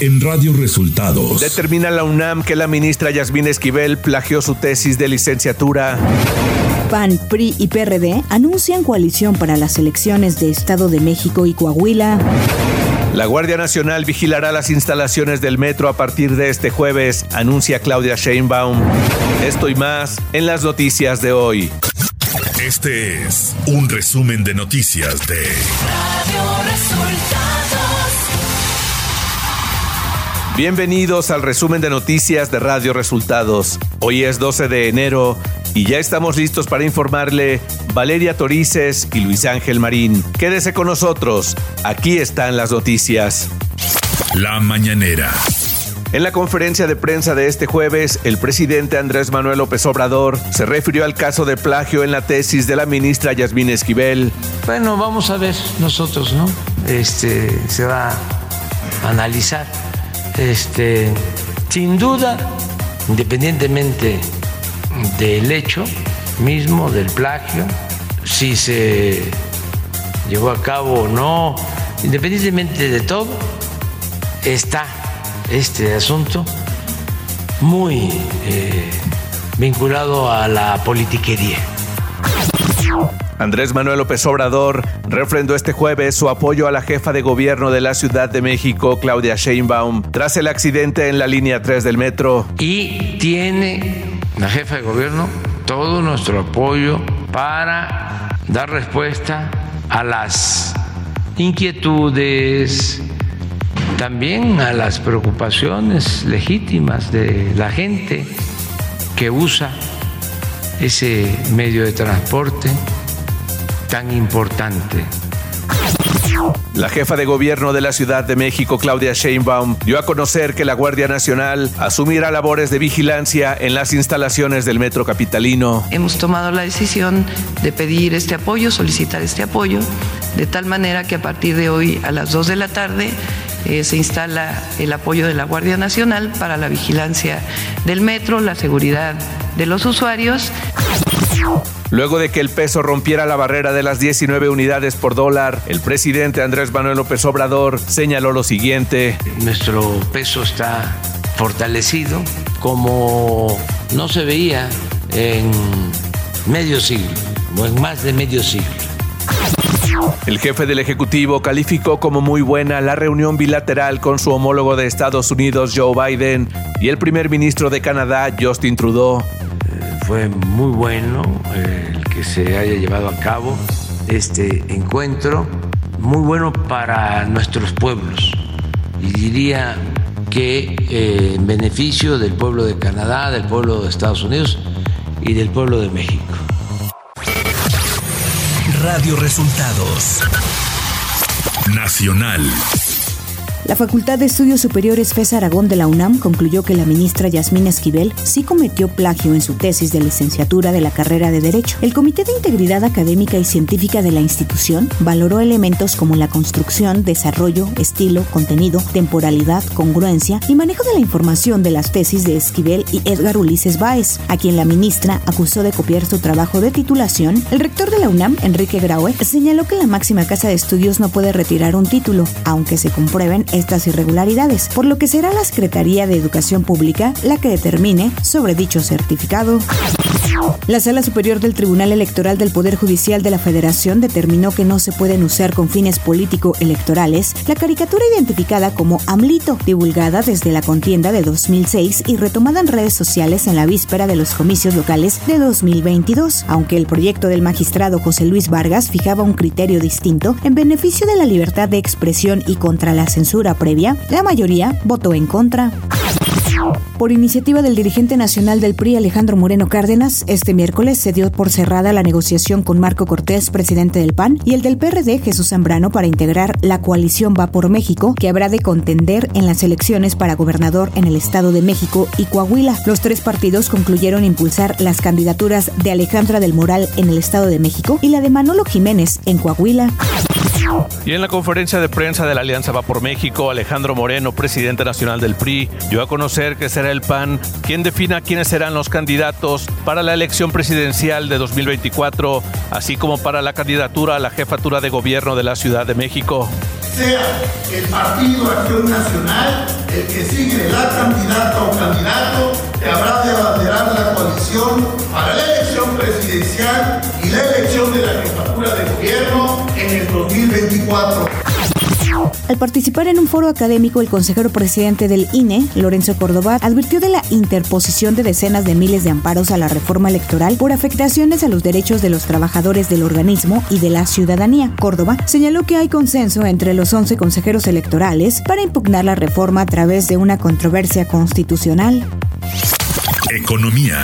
en Radio Resultados. Determina la UNAM que la ministra Yasmín Esquivel plagió su tesis de licenciatura. PAN, PRI y PRD anuncian coalición para las elecciones de Estado de México y Coahuila. La Guardia Nacional vigilará las instalaciones del metro a partir de este jueves, anuncia Claudia Sheinbaum. Esto y más en las noticias de hoy. Este es un resumen de noticias de Radio Resultados. Bienvenidos al resumen de noticias de Radio Resultados. Hoy es 12 de enero y ya estamos listos para informarle Valeria Torices y Luis Ángel Marín. Quédese con nosotros, aquí están las noticias. La mañanera. En la conferencia de prensa de este jueves, el presidente Andrés Manuel López Obrador se refirió al caso de plagio en la tesis de la ministra Yasmín Esquivel. Bueno, vamos a ver nosotros, ¿no? Este se va a analizar. Este, sin duda, independientemente del hecho mismo, del plagio, si se llevó a cabo o no, independientemente de todo, está este asunto muy eh, vinculado a la politiquería. Andrés Manuel López Obrador refrendó este jueves su apoyo a la jefa de gobierno de la Ciudad de México, Claudia Sheinbaum, tras el accidente en la línea 3 del metro. Y tiene la jefa de gobierno todo nuestro apoyo para dar respuesta a las inquietudes, también a las preocupaciones legítimas de la gente que usa ese medio de transporte tan importante. La jefa de gobierno de la Ciudad de México, Claudia Sheinbaum, dio a conocer que la Guardia Nacional asumirá labores de vigilancia en las instalaciones del metro capitalino. Hemos tomado la decisión de pedir este apoyo, solicitar este apoyo, de tal manera que a partir de hoy a las 2 de la tarde eh, se instala el apoyo de la Guardia Nacional para la vigilancia del metro, la seguridad de los usuarios. Luego de que el peso rompiera la barrera de las 19 unidades por dólar, el presidente Andrés Manuel López Obrador señaló lo siguiente. Nuestro peso está fortalecido como no se veía en medio siglo o en más de medio siglo. El jefe del Ejecutivo calificó como muy buena la reunión bilateral con su homólogo de Estados Unidos, Joe Biden, y el primer ministro de Canadá, Justin Trudeau fue muy bueno eh, el que se haya llevado a cabo este encuentro, muy bueno para nuestros pueblos y diría que eh, en beneficio del pueblo de Canadá, del pueblo de Estados Unidos y del pueblo de México. Radio Resultados Nacional. La Facultad de Estudios Superiores FES Aragón de la UNAM concluyó que la ministra Yasmín Esquivel sí cometió plagio en su tesis de licenciatura de la carrera de Derecho. El Comité de Integridad Académica y Científica de la institución valoró elementos como la construcción, desarrollo, estilo, contenido, temporalidad, congruencia y manejo de la información de las tesis de Esquivel y Edgar Ulises Báez, a quien la ministra acusó de copiar su trabajo de titulación. El rector de la UNAM, Enrique Graue, señaló que la máxima casa de estudios no puede retirar un título, aunque se comprueben estas irregularidades, por lo que será la Secretaría de Educación Pública la que determine sobre dicho certificado. La Sala Superior del Tribunal Electoral del Poder Judicial de la Federación determinó que no se pueden usar con fines político-electorales la caricatura identificada como AMLITO, divulgada desde la contienda de 2006 y retomada en redes sociales en la víspera de los comicios locales de 2022, aunque el proyecto del magistrado José Luis Vargas fijaba un criterio distinto en beneficio de la libertad de expresión y contra la censura previa, la mayoría votó en contra. Por iniciativa del dirigente nacional del PRI, Alejandro Moreno Cárdenas, este miércoles se dio por cerrada la negociación con Marco Cortés, presidente del PAN, y el del PRD, Jesús Zambrano, para integrar la coalición Va por México, que habrá de contender en las elecciones para gobernador en el Estado de México y Coahuila. Los tres partidos concluyeron impulsar las candidaturas de Alejandra del Moral en el Estado de México y la de Manolo Jiménez en Coahuila. Y en la conferencia de prensa de la Alianza Va por México, Alejandro Moreno, presidente nacional del PRI, dio a conocer que será el PAN quien defina quiénes serán los candidatos para la elección presidencial de 2024, así como para la candidatura a la jefatura de gobierno de la Ciudad de México. sea el Partido Acción Nacional el que sigue la candidata o candidato que habrá de abanderar la coalición para la elección presidencial y la elección de la jefatura de gobierno 2024. Al participar en un foro académico, el consejero presidente del INE, Lorenzo Córdoba, advirtió de la interposición de decenas de miles de amparos a la reforma electoral por afectaciones a los derechos de los trabajadores del organismo y de la ciudadanía. Córdoba señaló que hay consenso entre los 11 consejeros electorales para impugnar la reforma a través de una controversia constitucional. Economía.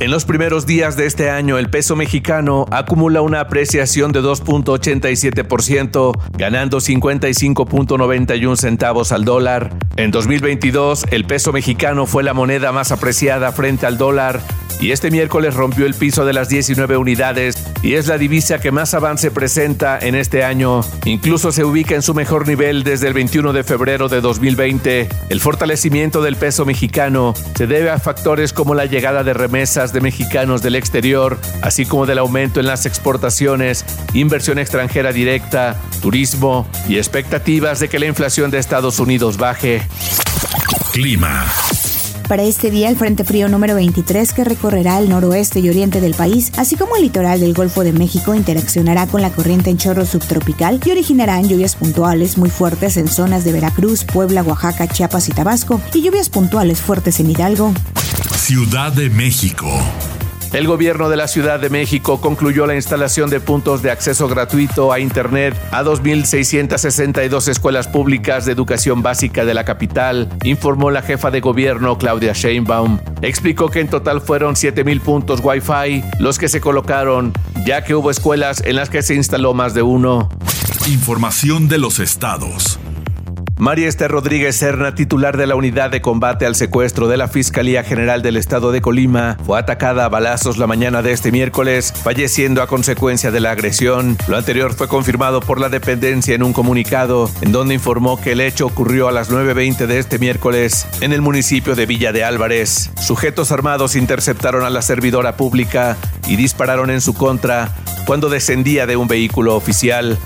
En los primeros días de este año, el peso mexicano acumula una apreciación de 2.87%, ganando 55.91 centavos al dólar. En 2022, el peso mexicano fue la moneda más apreciada frente al dólar y este miércoles rompió el piso de las 19 unidades y es la divisa que más avance presenta en este año. Incluso se ubica en su mejor nivel desde el 21 de febrero de 2020. El fortalecimiento del peso mexicano se debe a factores como la llegada de remesas de mexicanos del exterior, así como del aumento en las exportaciones, inversión extranjera directa, turismo y expectativas de que la inflación de Estados Unidos baje. Clima. Para este día, el Frente Frío número 23, que recorrerá el noroeste y oriente del país, así como el litoral del Golfo de México, interaccionará con la corriente en chorro subtropical y originarán lluvias puntuales muy fuertes en zonas de Veracruz, Puebla, Oaxaca, Chiapas y Tabasco, y lluvias puntuales fuertes en Hidalgo. Ciudad de México. El gobierno de la Ciudad de México concluyó la instalación de puntos de acceso gratuito a Internet a 2.662 escuelas públicas de educación básica de la capital, informó la jefa de gobierno Claudia Sheinbaum. Explicó que en total fueron 7.000 puntos Wi-Fi los que se colocaron, ya que hubo escuelas en las que se instaló más de uno. Información de los estados. María Esther Rodríguez Serna, titular de la Unidad de Combate al Secuestro de la Fiscalía General del Estado de Colima, fue atacada a balazos la mañana de este miércoles, falleciendo a consecuencia de la agresión. Lo anterior fue confirmado por la dependencia en un comunicado, en donde informó que el hecho ocurrió a las 9.20 de este miércoles en el municipio de Villa de Álvarez. Sujetos armados interceptaron a la servidora pública y dispararon en su contra cuando descendía de un vehículo oficial.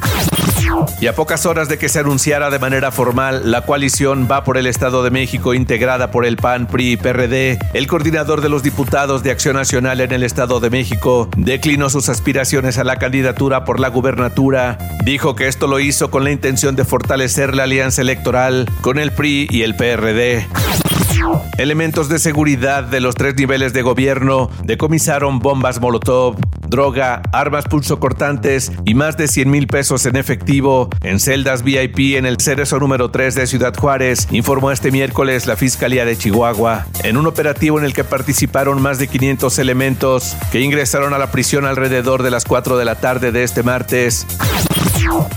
Y a pocas horas de que se anunciara de manera formal la coalición Va por el Estado de México integrada por el PAN, PRI y PRD, el coordinador de los diputados de Acción Nacional en el Estado de México declinó sus aspiraciones a la candidatura por la gubernatura. Dijo que esto lo hizo con la intención de fortalecer la alianza electoral con el PRI y el PRD. Elementos de seguridad de los tres niveles de gobierno decomisaron bombas Molotov, droga, armas pulsocortantes y más de 100 mil pesos en efectivo en celdas VIP en el Cerezo número 3 de Ciudad Juárez, informó este miércoles la Fiscalía de Chihuahua. En un operativo en el que participaron más de 500 elementos que ingresaron a la prisión alrededor de las 4 de la tarde de este martes.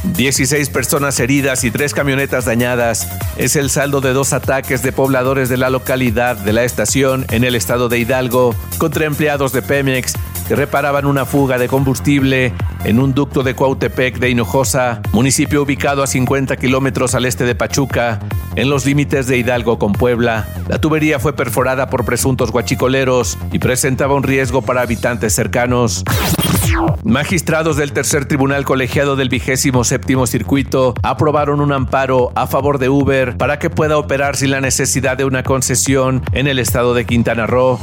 16 personas heridas y 3 camionetas dañadas. Es el saldo de dos ataques de pobladores de la localidad de la estación en el estado de Hidalgo contra empleados de Pemex reparaban una fuga de combustible en un ducto de Cuautepec de Hinojosa, municipio ubicado a 50 kilómetros al este de Pachuca, en los límites de Hidalgo con Puebla. La tubería fue perforada por presuntos guachicoleros y presentaba un riesgo para habitantes cercanos. Magistrados del tercer tribunal colegiado del vigésimo séptimo circuito aprobaron un amparo a favor de Uber para que pueda operar sin la necesidad de una concesión en el estado de Quintana Roo.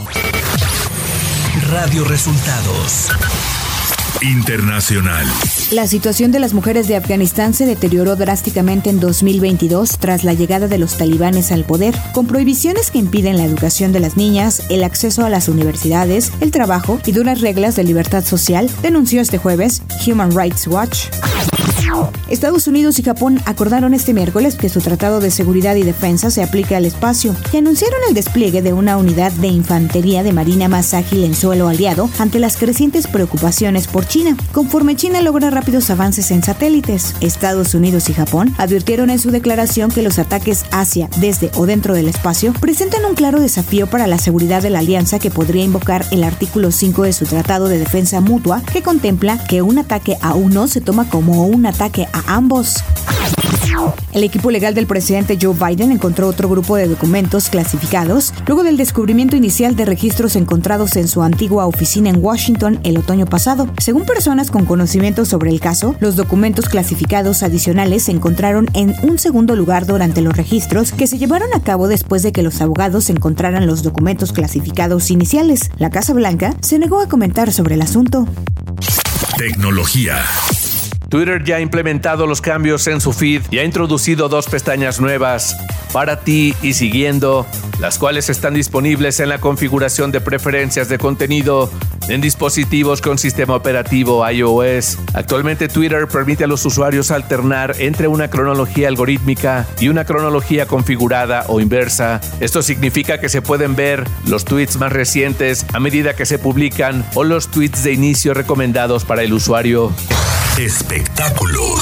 Radio Resultados. Internacional. La situación de las mujeres de Afganistán se deterioró drásticamente en 2022 tras la llegada de los talibanes al poder, con prohibiciones que impiden la educación de las niñas, el acceso a las universidades, el trabajo y duras reglas de libertad social, denunció este jueves Human Rights Watch. Estados Unidos y Japón acordaron este miércoles que su Tratado de Seguridad y Defensa se aplique al espacio y anunciaron el despliegue de una unidad de infantería de marina más ágil en suelo aliado ante las crecientes preocupaciones por China. Conforme China logra rápidos avances en satélites, Estados Unidos y Japón advirtieron en su declaración que los ataques hacia, desde o dentro del espacio presentan un claro desafío para la seguridad de la alianza que podría invocar el artículo 5 de su Tratado de Defensa Mutua que contempla que un ataque a uno se toma como un ataque a ambos. El equipo legal del presidente Joe Biden encontró otro grupo de documentos clasificados luego del descubrimiento inicial de registros encontrados en su antigua oficina en Washington el otoño pasado. Según personas con conocimiento sobre el caso, los documentos clasificados adicionales se encontraron en un segundo lugar durante los registros que se llevaron a cabo después de que los abogados encontraran los documentos clasificados iniciales. La Casa Blanca se negó a comentar sobre el asunto. Tecnología. Twitter ya ha implementado los cambios en su feed y ha introducido dos pestañas nuevas para ti y siguiendo, las cuales están disponibles en la configuración de preferencias de contenido en dispositivos con sistema operativo iOS. Actualmente Twitter permite a los usuarios alternar entre una cronología algorítmica y una cronología configurada o inversa. Esto significa que se pueden ver los tweets más recientes a medida que se publican o los tweets de inicio recomendados para el usuario. Espectáculos.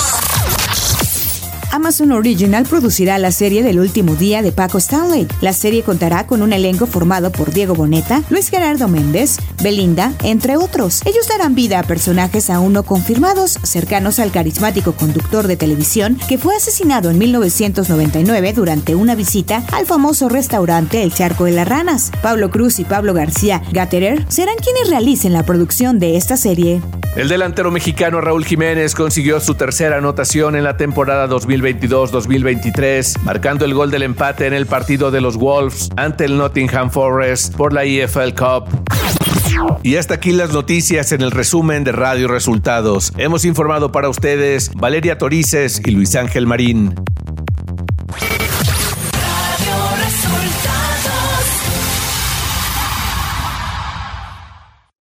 Amazon Original producirá la serie del último día de Paco Stanley. La serie contará con un elenco formado por Diego Boneta, Luis Gerardo Méndez, Belinda, entre otros. Ellos darán vida a personajes aún no confirmados, cercanos al carismático conductor de televisión que fue asesinado en 1999 durante una visita al famoso restaurante El Charco de las Ranas. Pablo Cruz y Pablo García Gatterer serán quienes realicen la producción de esta serie. El delantero mexicano Raúl Jiménez consiguió su tercera anotación en la temporada 2022-2023, marcando el gol del empate en el partido de los Wolves ante el Nottingham Forest por la EFL Cup. Y hasta aquí las noticias en el resumen de Radio Resultados. Hemos informado para ustedes Valeria Torices y Luis Ángel Marín.